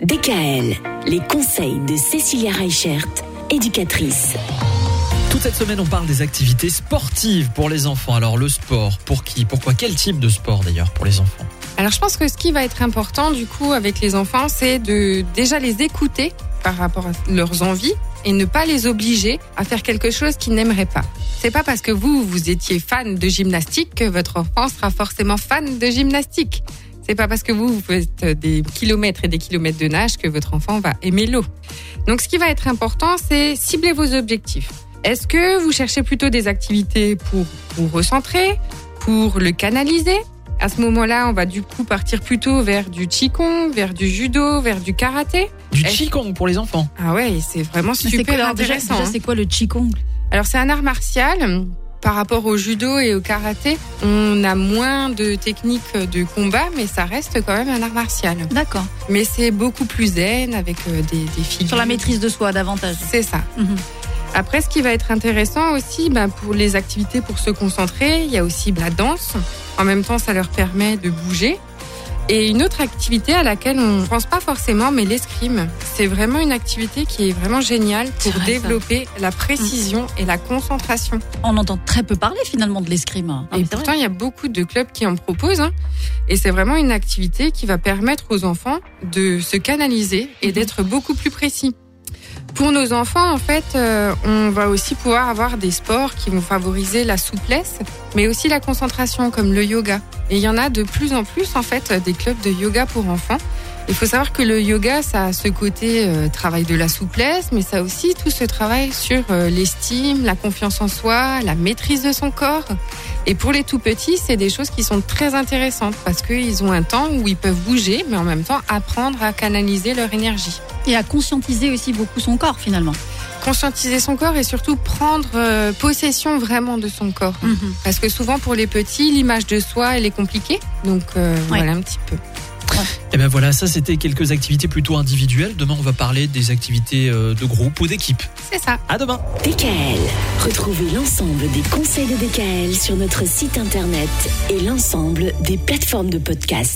DKL, les conseils de Cécilia Reichert, éducatrice. Toute cette semaine, on parle des activités sportives pour les enfants. Alors, le sport, pour qui Pourquoi Quel type de sport d'ailleurs pour les enfants? Alors je pense que ce qui va être important du coup avec les enfants, c'est de déjà les écouter par rapport à leurs envies et ne pas les obliger à faire quelque chose qu'ils n'aimeraient pas. C'est pas parce que vous, vous étiez fan de gymnastique que votre enfant sera forcément fan de gymnastique. C'est pas parce que vous, vous faites des kilomètres et des kilomètres de nage que votre enfant va aimer l'eau. Donc ce qui va être important, c'est cibler vos objectifs. Est-ce que vous cherchez plutôt des activités pour vous recentrer, pour le canaliser? À ce moment-là, on va du coup partir plutôt vers du qigong, vers du judo, vers du karaté. Du qigong pour les enfants. Ah ouais, c'est vraiment super quoi, alors, déjà, intéressant. déjà, hein. c'est quoi le qigong? Alors c'est un art martial. Par rapport au judo et au karaté, on a moins de techniques de combat, mais ça reste quand même un art martial. D'accord. Mais c'est beaucoup plus zen avec euh, des, des figures. Sur la maîtrise de soi davantage. C'est ça. Mhm. Après, ce qui va être intéressant aussi, bah, pour les activités pour se concentrer, il y a aussi la danse. En même temps, ça leur permet de bouger. Et une autre activité à laquelle on ne pense pas forcément, mais l'escrime. C'est vraiment une activité qui est vraiment géniale pour ça. développer la précision et la concentration. On entend très peu parler finalement de l'escrime. Et pourtant, il y a beaucoup de clubs qui en proposent. hein. Et c'est vraiment une activité qui va permettre aux enfants de se canaliser et Mhm. d'être beaucoup plus précis. Pour nos enfants, en fait, euh, on va aussi pouvoir avoir des sports qui vont favoriser la souplesse, mais aussi la concentration, comme le yoga. Et il y en a de plus en plus, en fait, des clubs de yoga pour enfants. Il faut savoir que le yoga, ça a ce côté euh, travail de la souplesse, mais ça a aussi tout ce travail sur euh, l'estime, la confiance en soi, la maîtrise de son corps. Et pour les tout petits, c'est des choses qui sont très intéressantes parce qu'ils ont un temps où ils peuvent bouger, mais en même temps apprendre à canaliser leur énergie. Et à conscientiser aussi beaucoup son corps finalement. Conscientiser son corps et surtout prendre euh, possession vraiment de son corps. Parce que souvent pour les petits, l'image de soi, elle est compliquée. Donc euh, voilà un petit peu. Et ben voilà, ça c'était quelques activités plutôt individuelles. Demain, on va parler des activités euh, de groupe ou d'équipe. C'est ça. À demain. DKL, retrouvez l'ensemble des conseils de DKL sur notre site internet et l'ensemble des plateformes de podcast.